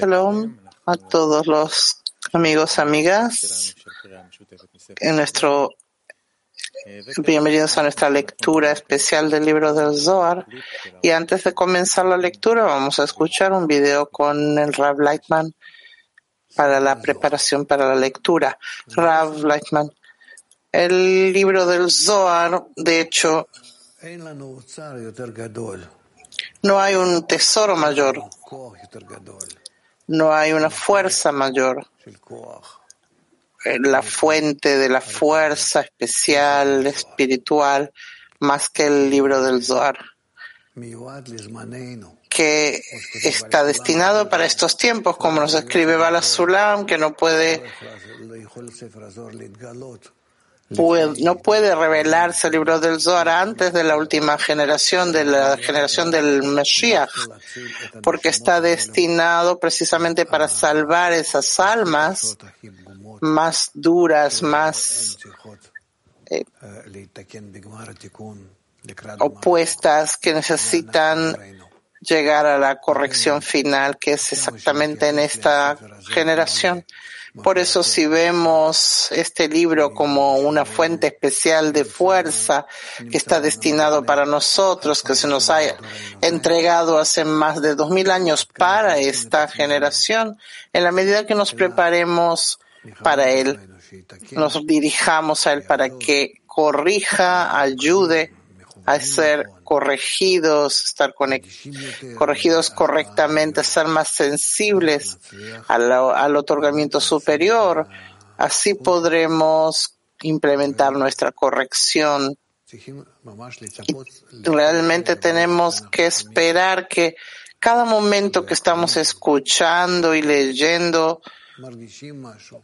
Shalom a todos los amigos, amigas. En nuestro Bienvenidos a nuestra lectura especial del libro del Zohar. Y antes de comenzar la lectura, vamos a escuchar un video con el Rav Lightman para la preparación para la lectura. Rav Lightman, el libro del Zohar, de hecho, no hay un tesoro mayor, no hay una fuerza mayor, la fuente de la fuerza especial, espiritual, más que el libro del Zohar, que está destinado para estos tiempos, como nos escribe Bala Sulam, que no puede no puede revelarse el libro del Zohar antes de la última generación, de la generación del Mesías, porque está destinado precisamente para salvar esas almas más duras, más eh, opuestas que necesitan llegar a la corrección final, que es exactamente en esta generación. Por eso si vemos este libro como una fuente especial de fuerza que está destinado para nosotros, que se nos ha entregado hace más de dos mil años para esta generación, en la medida que nos preparemos para Él, nos dirijamos a Él para que corrija, ayude a ser corregidos, estar corregidos correctamente, ser más sensibles al, al otorgamiento superior. Así podremos implementar nuestra corrección. realmente tenemos que esperar que cada momento que estamos escuchando y leyendo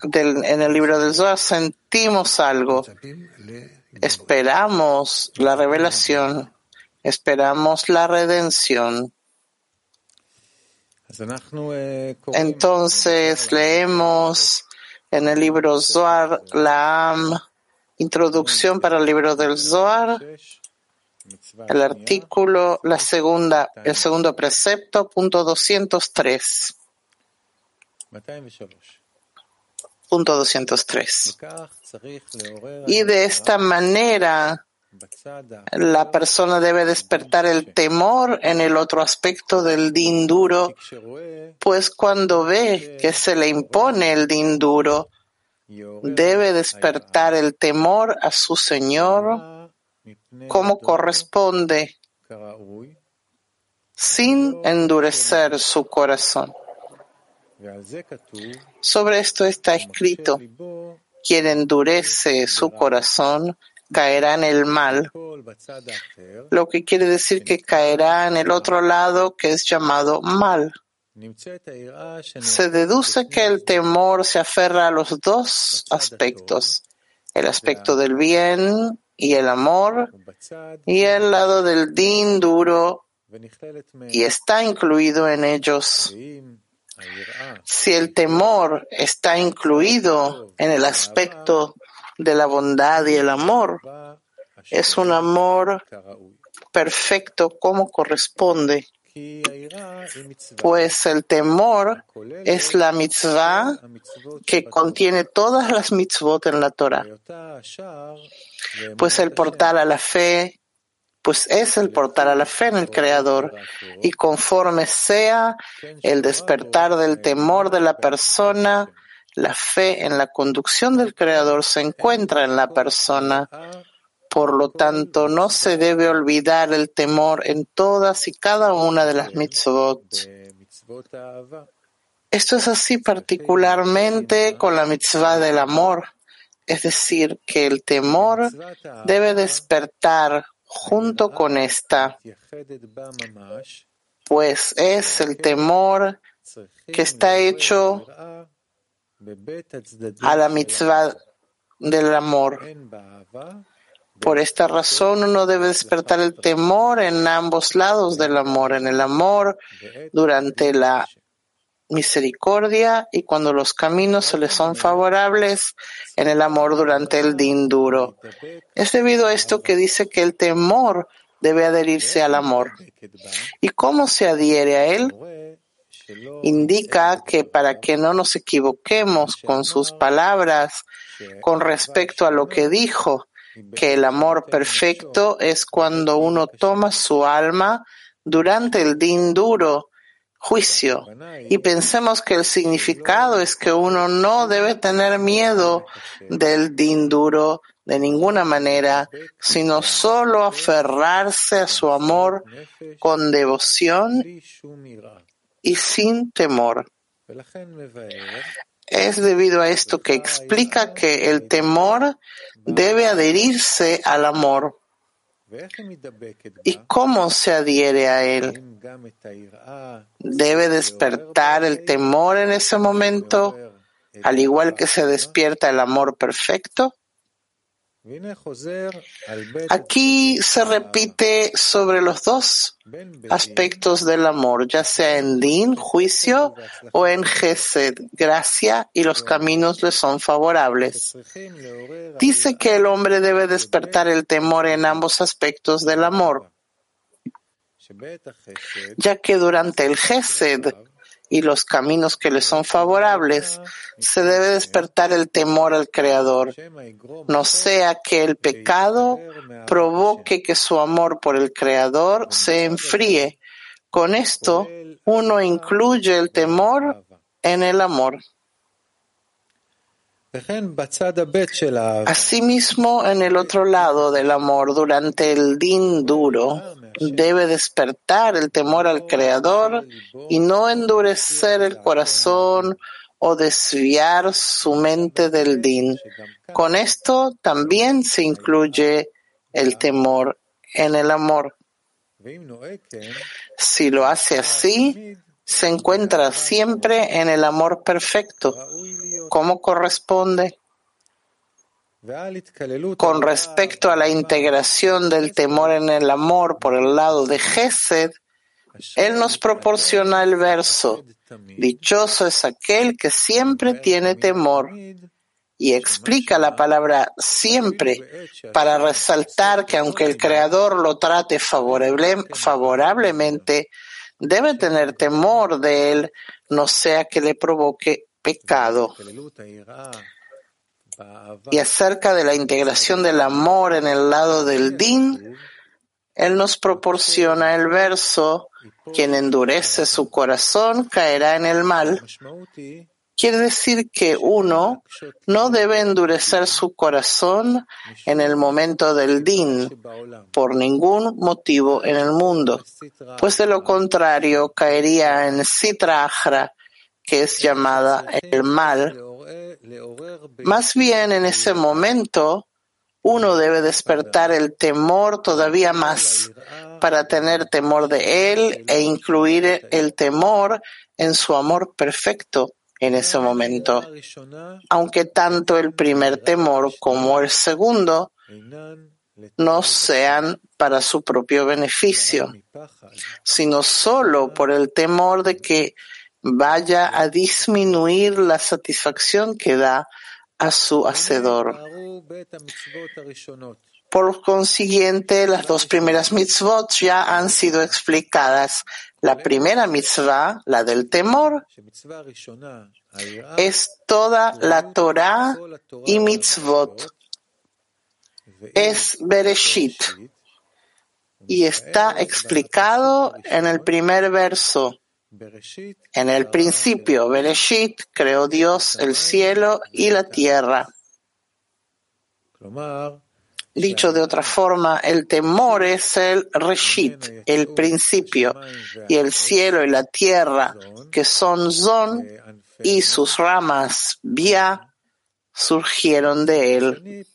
del, en el libro del Zohar sentimos algo Esperamos la revelación, esperamos la redención. Entonces leemos en el libro Zohar la introducción para el libro del Zohar, el artículo, la segunda, el segundo precepto, punto 203. Punto 203. Y de esta manera la persona debe despertar el temor en el otro aspecto del din duro, pues cuando ve que se le impone el din duro, debe despertar el temor a su Señor como corresponde, sin endurecer su corazón. Sobre esto está escrito, quien endurece su corazón caerá en el mal, lo que quiere decir que caerá en el otro lado que es llamado mal. Se deduce que el temor se aferra a los dos aspectos, el aspecto del bien y el amor, y el lado del din duro, y está incluido en ellos. Si el temor está incluido en el aspecto de la bondad y el amor, es un amor perfecto como corresponde. Pues el temor es la mitzvah que contiene todas las mitzvot en la Torah. Pues el portal a la fe pues es el portar a la fe en el Creador. Y conforme sea el despertar del temor de la persona, la fe en la conducción del Creador se encuentra en la persona. Por lo tanto, no se debe olvidar el temor en todas y cada una de las mitzvot. Esto es así particularmente con la mitzvah del amor, es decir, que el temor debe despertar junto con esta, pues es el temor que está hecho a la mitzvah del amor. Por esta razón uno debe despertar el temor en ambos lados del amor, en el amor durante la misericordia y cuando los caminos se les son favorables en el amor durante el din duro. Es debido a esto que dice que el temor debe adherirse al amor. ¿Y cómo se adhiere a él? Indica que para que no nos equivoquemos con sus palabras con respecto a lo que dijo, que el amor perfecto es cuando uno toma su alma durante el din duro, juicio, y pensemos que el significado es que uno no debe tener miedo del din duro de ninguna manera, sino solo aferrarse a su amor con devoción y sin temor. Es debido a esto que explica que el temor debe adherirse al amor. ¿Y cómo se adhiere a él? Debe despertar el temor en ese momento, al igual que se despierta el amor perfecto. Aquí se repite sobre los dos aspectos del amor, ya sea en din, juicio, o en gesed, gracia, y los caminos le son favorables. Dice que el hombre debe despertar el temor en ambos aspectos del amor, ya que durante el gesed, y los caminos que le son favorables, se debe despertar el temor al Creador, no sea que el pecado provoque que su amor por el Creador se enfríe. Con esto, uno incluye el temor en el amor. Asimismo, en el otro lado del amor, durante el din duro, debe despertar el temor al Creador y no endurecer el corazón o desviar su mente del din. Con esto también se incluye el temor en el amor. Si lo hace así, se encuentra siempre en el amor perfecto, como corresponde. Con respecto a la integración del temor en el amor por el lado de Gesed, él nos proporciona el verso, dichoso es aquel que siempre tiene temor, y explica la palabra siempre para resaltar que aunque el Creador lo trate favorablemente, debe tener temor de él, no sea que le provoque pecado. Y acerca de la integración del amor en el lado del din, él nos proporciona el verso, quien endurece su corazón caerá en el mal. Quiere decir que uno no debe endurecer su corazón en el momento del din por ningún motivo en el mundo, pues de lo contrario caería en Sitra que es llamada el mal. Más bien en ese momento uno debe despertar el temor todavía más para tener temor de él e incluir el temor en su amor perfecto en ese momento, aunque tanto el primer temor como el segundo no sean para su propio beneficio, sino solo por el temor de que vaya a disminuir la satisfacción que da a su hacedor. Por consiguiente, las dos primeras mitzvot ya han sido explicadas. La primera mitzvah, la del temor, es toda la Torah y mitzvot. Es Bereshit y está explicado en el primer verso. En el principio, Bereshit creó Dios el cielo y la tierra. Dicho de otra forma, el temor es el reshit, el principio, y el cielo y la tierra, que son zon, y sus ramas, bia, surgieron de él.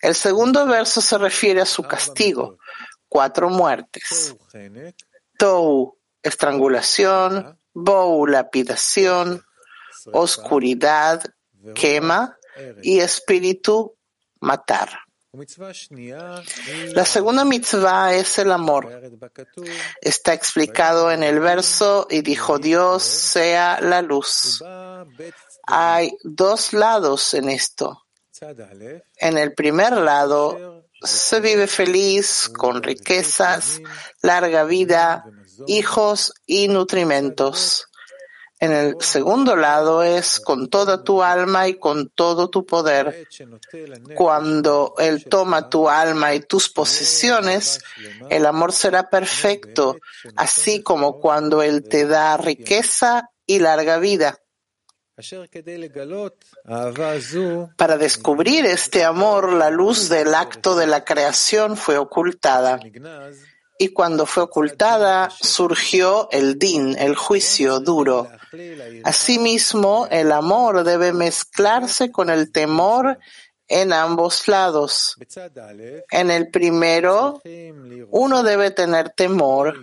El segundo verso se refiere a su castigo, cuatro muertes. Tou, estrangulación, lapidación, oscuridad, quema, y espíritu, matar. La segunda mitzvah es el amor. Está explicado en el verso y dijo Dios sea la luz. Hay dos lados en esto. En el primer lado se vive feliz con riquezas, larga vida, hijos y nutrimentos. En el segundo lado es con toda tu alma y con todo tu poder. Cuando Él toma tu alma y tus posesiones, el amor será perfecto, así como cuando Él te da riqueza y larga vida. Para descubrir este amor, la luz del acto de la creación fue ocultada y cuando fue ocultada surgió el din, el juicio duro. Asimismo, el amor debe mezclarse con el temor en ambos lados. En el primero, uno debe tener temor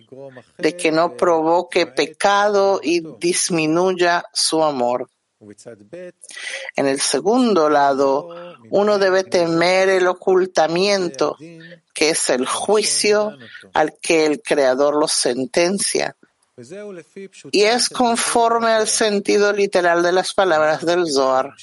de que no provoque pecado y disminuya su amor. En el segundo lado, uno debe temer el ocultamiento, que es el juicio al que el Creador los sentencia. Y es conforme al sentido literal de las palabras del Zohar.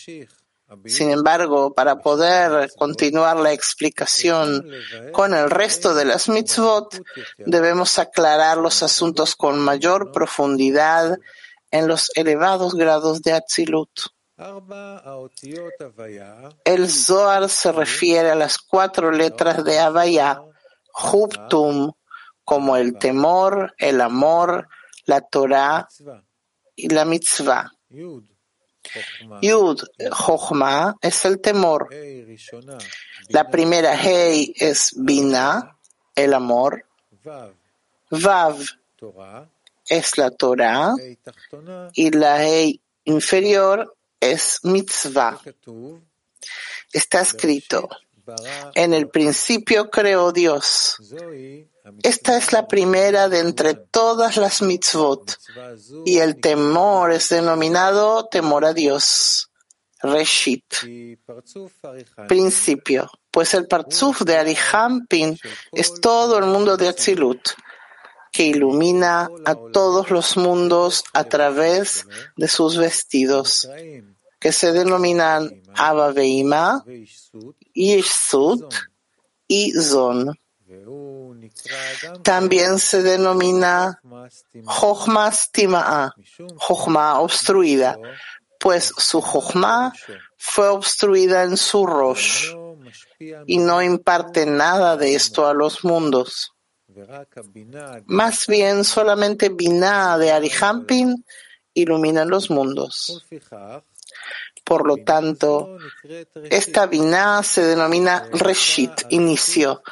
Sin embargo, para poder continuar la explicación con el resto de las mitzvot, debemos aclarar los asuntos con mayor profundidad en los elevados grados de Atzilut. El Zohar se refiere a las cuatro letras de Havaya, Hubtum, como el temor, el amor, la Torah y la mitzvah. Yud, Jochma, es el temor. La primera Hei es Bina, el amor. Vav es la Torah y la Hei inferior es mitzvah. Está escrito, en el principio creó Dios. Esta es la primera de entre todas las mitzvot y el temor es denominado temor a Dios. Reshit. Principio. Pues el parzuf de Arihampin es todo el mundo de Atzilut que ilumina a todos los mundos a través de sus vestidos, que se denominan Abba Veima, y Zon. También se denomina Jochma Stima'a, Jochma obstruida, pues su Jochma fue obstruida en su Rosh y no imparte nada de esto a los mundos. Más bien, solamente Binah de Arihampin ilumina los mundos. Por lo tanto, esta Binah se denomina Reshit, inicio,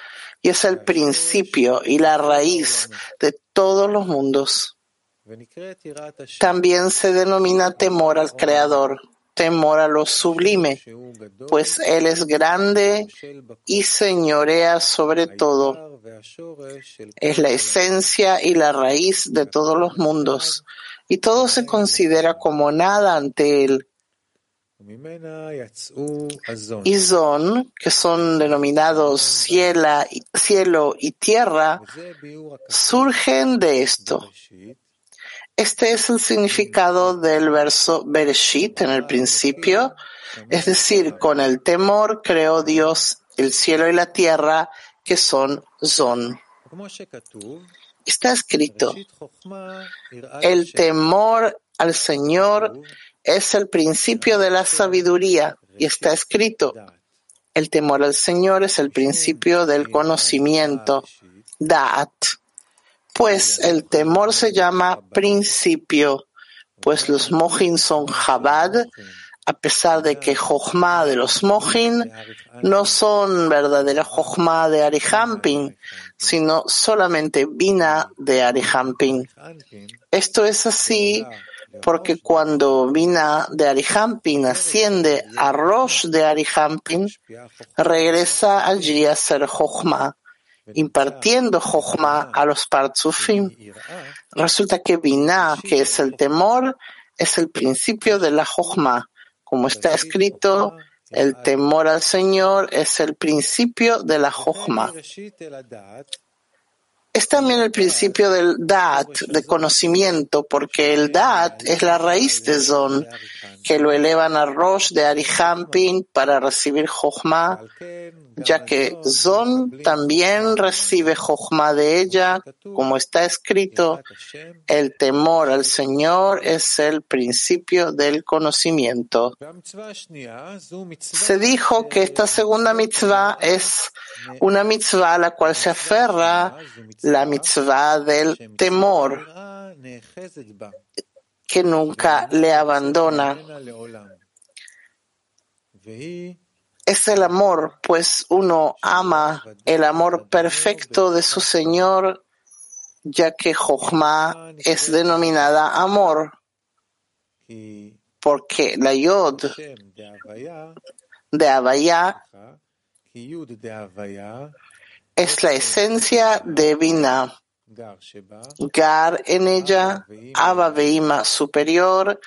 y es el principio y la raíz de todos los mundos. También se denomina temor al Creador, temor a lo sublime, pues Él es grande y señorea sobre todo. Es la esencia y la raíz de todos los mundos, y todo se considera como nada ante Él. Y Zon, que son denominados cielo y tierra, surgen de esto. Este es el significado del verso Bereshit en el principio, es decir, con el temor creó Dios el cielo y la tierra, que son Zon. Está escrito, el temor al Señor es el principio de la sabiduría, y está escrito, el temor al Señor es el principio del conocimiento, Da'at. Pues el temor se llama principio, pues los mojin son Chabad, a pesar de que Jochma de los mojin no son verdadera Jochma de Arihampin, sino solamente Bina de Arihampin. Esto es así porque cuando Bina de Arihampin asciende a Rosh de Arihampin, regresa allí a ser Jochma impartiendo Jochma a los Partzufim. Resulta que Binah, que es el temor, es el principio de la Jochma. Como está escrito, el temor al Señor es el principio de la Jochma. Es también el principio del Da'at, de conocimiento, porque el Da'at es la raíz de Zon, que lo elevan a Rosh de Arihampin para recibir Jochma, ya que Zon también recibe Jochma de ella, como está escrito, el temor al Señor es el principio del conocimiento. Se dijo que esta segunda mitzvah es una mitzvah a la cual se aferra la mitzvah del temor, que nunca le abandona es el amor, pues uno ama el amor perfecto de su Señor, ya que Jochma es denominada amor, porque la Yod de Avaya es la esencia de Vina. Gar en ella, Abba superior,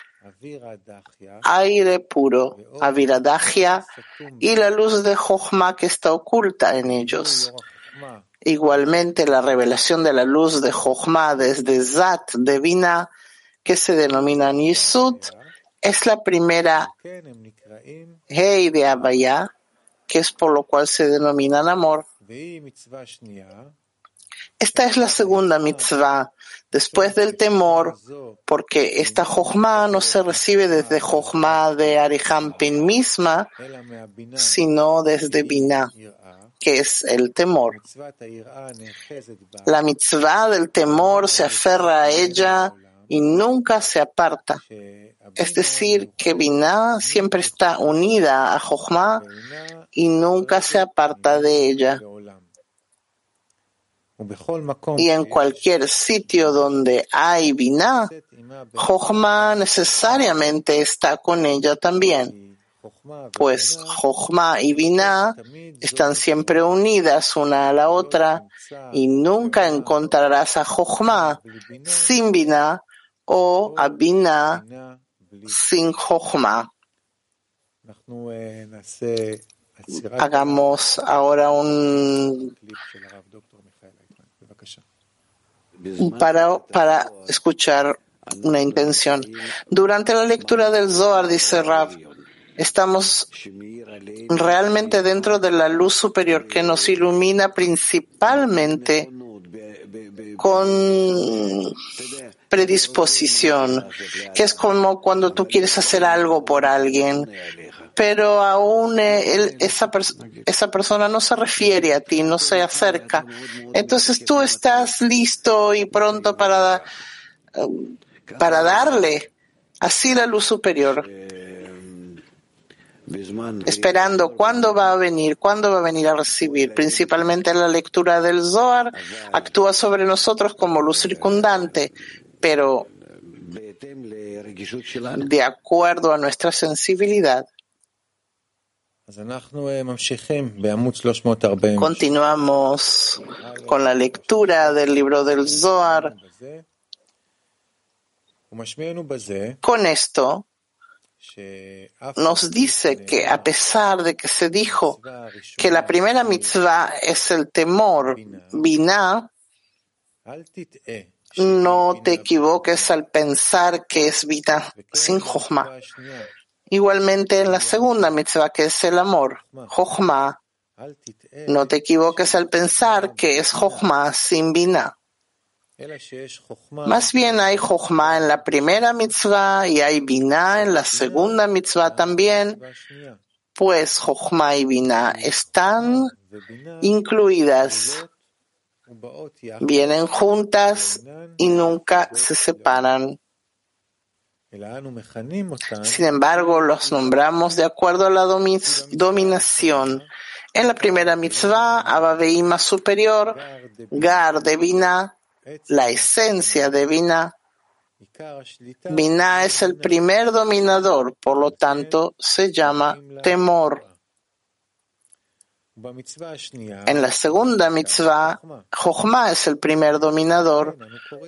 aire puro, aviradagya y la luz de Jochma que está oculta en ellos. Igualmente la revelación de la luz de Jochma desde Zat divina que se denomina Nisud es la primera Hei de Abaya, que es por lo cual se denominan amor. Esta es la segunda mitzvah después del temor, porque esta Jochma no se recibe desde Jochma de Arihampin misma, sino desde Binah, que es el temor. La mitzvah del temor se aferra a ella y nunca se aparta. Es decir, que Binah siempre está unida a Jochma y nunca se aparta de ella. Y en cualquier sitio donde hay Binah, Jochma necesariamente está con ella también, pues Jochma y Binah están siempre unidas una a la otra y nunca encontrarás a Jochma sin Binah o a Binah sin Jochma. Hagamos ahora un para, para escuchar una intención. Durante la lectura del Zohar, dice Rav, estamos realmente dentro de la luz superior que nos ilumina principalmente con predisposición, que es como cuando tú quieres hacer algo por alguien pero aún eh, esa, esa persona no se refiere a ti, no se acerca. Entonces tú estás listo y pronto para, um, para darle así la luz superior. Esperando cuándo va a venir, cuándo va a venir a recibir. Principalmente la lectura del Zohar actúa sobre nosotros como luz circundante, pero de acuerdo a nuestra sensibilidad. Continuamos con la lectura del libro del Zohar. Con esto nos dice que a pesar de que se dijo que la primera mitzvah es el temor, Binah, no te equivoques al pensar que es vida sin Jochma. Igualmente en la segunda mitzvah, que es el amor, Jochma, no te equivoques al pensar que es Jochma sin Bina. Más bien hay Jochma en la primera mitzvah y hay Bina en la segunda mitzvah también, pues Jochma y Bina están incluidas, vienen juntas y nunca se separan. Sin embargo, los nombramos de acuerdo a la dominación. En la primera mitzvah, Abaveima superior, Gar de Bina, la esencia de Bina. Bina es el primer dominador, por lo tanto se llama temor. En la segunda mitzvah, Jochma es el primer dominador,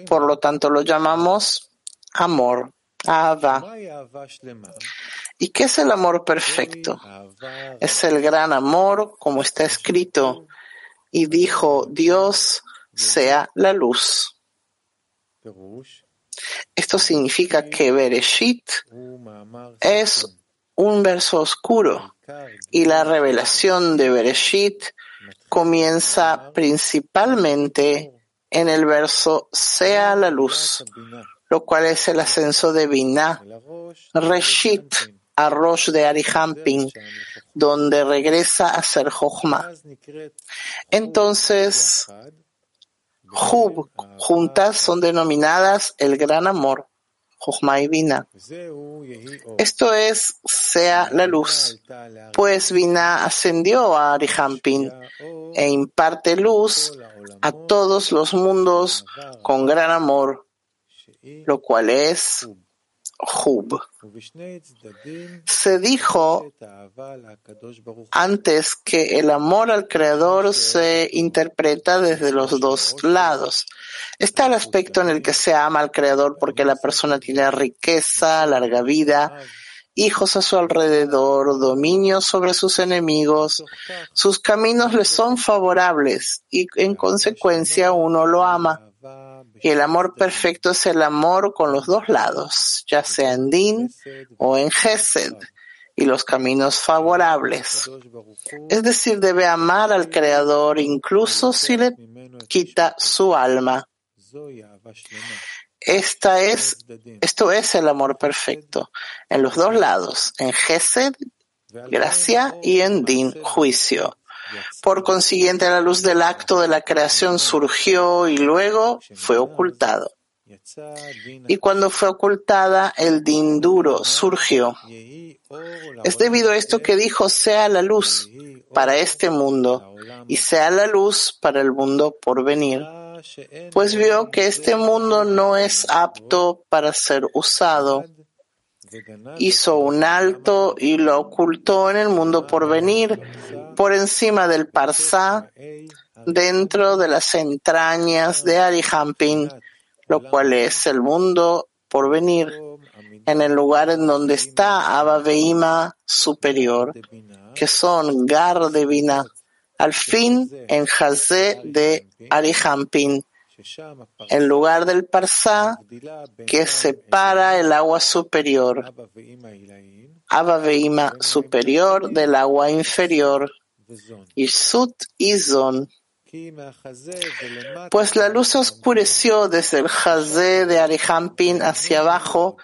por lo tanto lo llamamos amor. ¿Y qué es el amor perfecto? Es el gran amor, como está escrito, y dijo Dios sea la luz. Esto significa que Bereshit es un verso oscuro y la revelación de Bereshit comienza principalmente en el verso sea la luz, lo cual es el ascenso de Binah, Reshit, a Rosh de Arihampin, donde regresa a ser Jochma. Entonces, Hub, juntas son denominadas el gran amor, Jochma y Binah. Esto es, sea la luz, pues Binah ascendió a Arihampin e imparte luz a todos los mundos con gran amor, lo cual es Hub. Se dijo antes que el amor al Creador se interpreta desde los dos lados. Está el aspecto en el que se ama al Creador porque la persona tiene riqueza, larga vida, hijos a su alrededor, dominio sobre sus enemigos, sus caminos le son favorables y en consecuencia uno lo ama. Y el amor perfecto es el amor con los dos lados, ya sea en Din o en Gesed, y los caminos favorables. Es decir, debe amar al Creador incluso si le quita su alma. Esta es, esto es el amor perfecto, en los dos lados, en Gesed, gracia, y en Din, juicio. Por consiguiente, la luz del acto de la creación surgió y luego fue ocultado. Y cuando fue ocultada, el din duro surgió. Es debido a esto que dijo, sea la luz para este mundo y sea la luz para el mundo por venir. Pues vio que este mundo no es apto para ser usado hizo un alto y lo ocultó en el mundo por venir, por encima del Parsá, dentro de las entrañas de Arihampin, lo cual es el mundo por venir, en el lugar en donde está Abba superior, que son Gar de Bina, al fin en Jazé de Arihampin en lugar del parsá que separa el agua superior, Abba superior del agua inferior, y Sut y Zon. Pues la luz oscureció desde el Jazé de Arihampin hacia abajo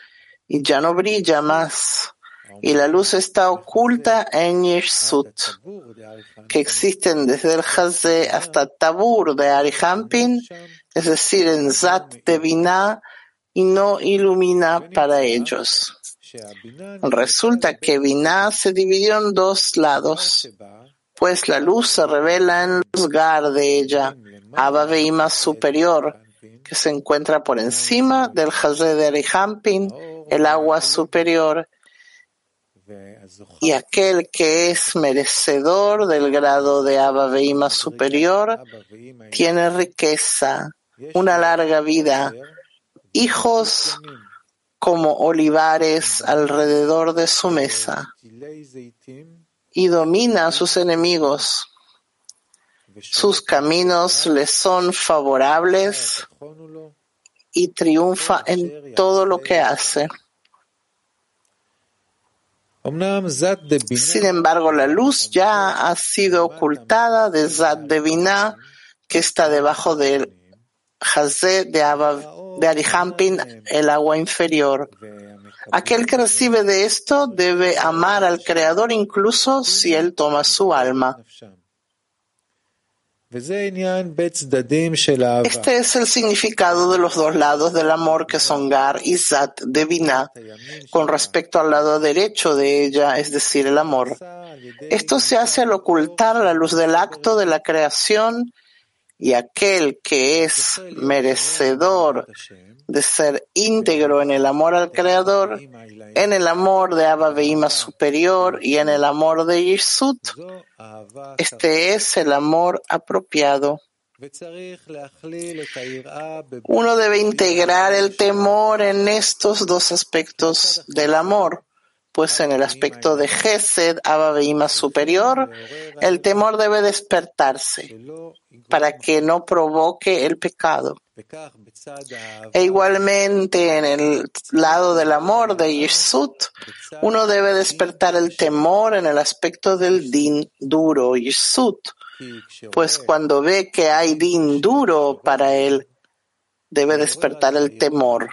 y ya no brilla más. Y la luz está oculta en Yirsut, que existen desde el Hazé hasta Tabur de Arihampin, es decir, en Zat de Binah, y no ilumina para ellos. Resulta que Binah se dividió en dos lados, pues la luz se revela en el lugar de ella, Abba Veima superior, que se encuentra por encima del Hazé de Arihampin, el agua superior, y aquel que es merecedor del grado de Abba superior tiene riqueza, una larga vida, hijos como olivares alrededor de su mesa y domina a sus enemigos. Sus caminos le son favorables y triunfa en todo lo que hace. Sin embargo, la luz ya ha sido ocultada de Zad de Binah, que está debajo del Hazé de, de Arihampin, el agua inferior. Aquel que recibe de esto debe amar al Creador incluso si él toma su alma. Este es el significado de los dos lados del amor que son Gar y Zat de Binah con respecto al lado derecho de ella, es decir, el amor. Esto se hace al ocultar la luz del acto de la creación y aquel que es merecedor de ser íntegro en el amor al Creador, en el amor de Abba Veima superior y en el amor de Yisut. Este es el amor apropiado. Uno debe integrar el temor en estos dos aspectos del amor, pues en el aspecto de Gesed, Abba superior, el temor debe despertarse para que no provoque el pecado. E igualmente en el lado del amor de Yeshut, uno debe despertar el temor en el aspecto del din duro, Yeshut, pues cuando ve que hay din duro para él, debe despertar el temor.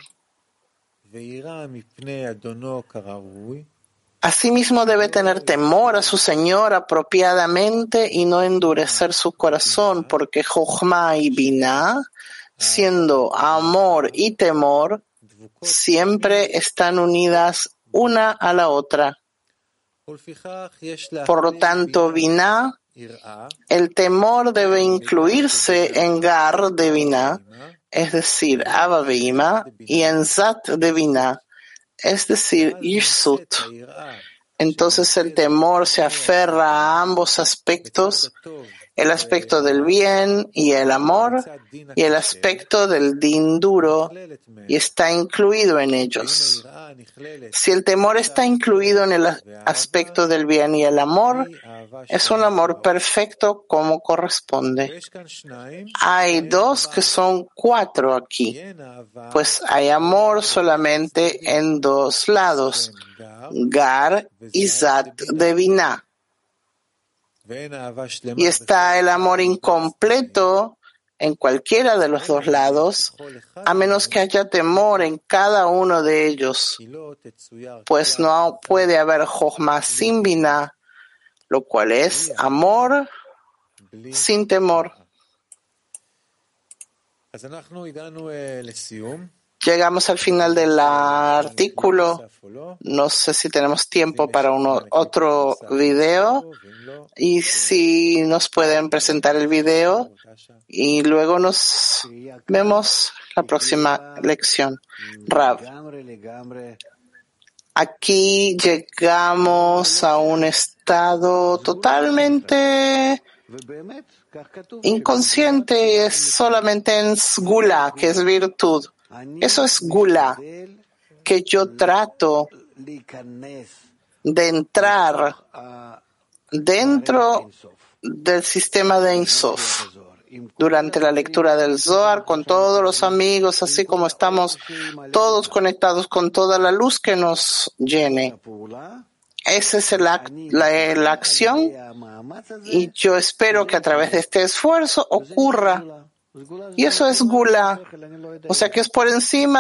Asimismo debe tener temor a su Señor apropiadamente y no endurecer su corazón, porque Jochma y Binah, siendo amor y temor, siempre están unidas una a la otra. Por lo tanto, Binah, el temor debe incluirse en Gar de Binah, es decir, Abba y en Zat de Binah es decir, Yishut. Entonces el temor se aferra a ambos aspectos, el aspecto del bien y el amor y el aspecto del din duro y está incluido en ellos. Si el temor está incluido en el aspecto del bien y el amor, es un amor perfecto como corresponde. Hay dos que son cuatro aquí, pues hay amor solamente en dos lados, Gar y Zat de Binah. Y está el amor incompleto en cualquiera de los dos lados, a menos que haya temor en cada uno de ellos, pues no puede haber Jochma sin Binah, lo cual es amor sin temor. Llegamos al final del artículo. No sé si tenemos tiempo para uno, otro video y si nos pueden presentar el video y luego nos vemos la próxima lección. Rav. Aquí llegamos a un estado totalmente inconsciente, es solamente en sgula, que es virtud. Eso es gula, que yo trato de entrar dentro del sistema de Insof. durante la lectura del Zohar con todos los amigos, así como estamos todos conectados con toda la luz que nos llene. Esa es la, la acción y yo espero que a través de este esfuerzo ocurra y eso es gula. O sea que es por encima